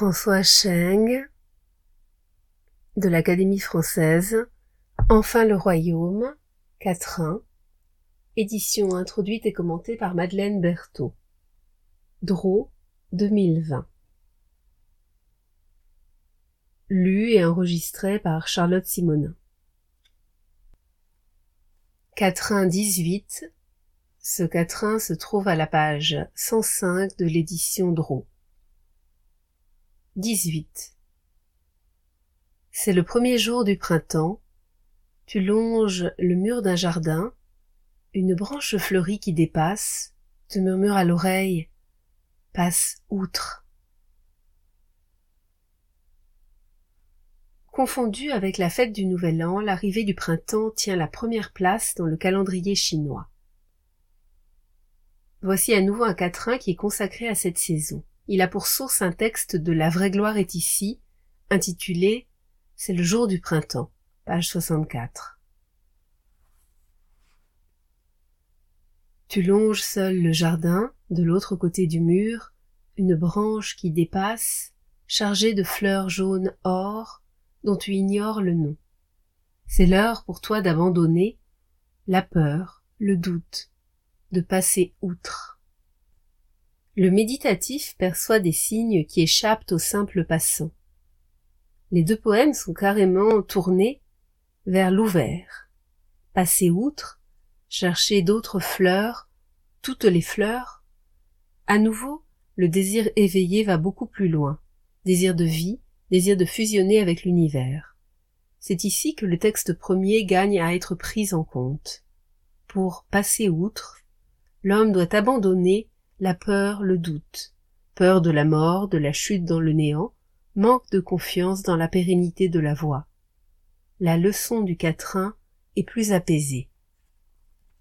François Cheng de l'Académie française Enfin le royaume, quatrain, édition introduite et commentée par Madeleine Berthaud. Draw 2020. Lu et enregistré par Charlotte Simonin. Quatrain 18. Ce quatrain se trouve à la page 105 de l'édition Draw. 18. C'est le premier jour du printemps, tu longes le mur d'un jardin, une branche fleurie qui dépasse, te murmure à l'oreille, passe outre. Confondu avec la fête du Nouvel An, l'arrivée du printemps tient la première place dans le calendrier chinois. Voici à nouveau un quatrain qui est consacré à cette saison. Il a pour source un texte de La vraie gloire est ici, intitulé C'est le jour du printemps, page 64. Tu longes seul le jardin, de l'autre côté du mur, une branche qui dépasse, chargée de fleurs jaunes or, dont tu ignores le nom. C'est l'heure pour toi d'abandonner la peur, le doute, de passer outre. Le méditatif perçoit des signes qui échappent au simple passant. Les deux poèmes sont carrément tournés vers l'ouvert. Passer outre, chercher d'autres fleurs, toutes les fleurs. À nouveau, le désir éveillé va beaucoup plus loin. Désir de vie, désir de fusionner avec l'univers. C'est ici que le texte premier gagne à être pris en compte. Pour passer outre, l'homme doit abandonner la peur, le doute, peur de la mort, de la chute dans le néant, manque de confiance dans la pérennité de la voie. La leçon du quatrain est plus apaisée.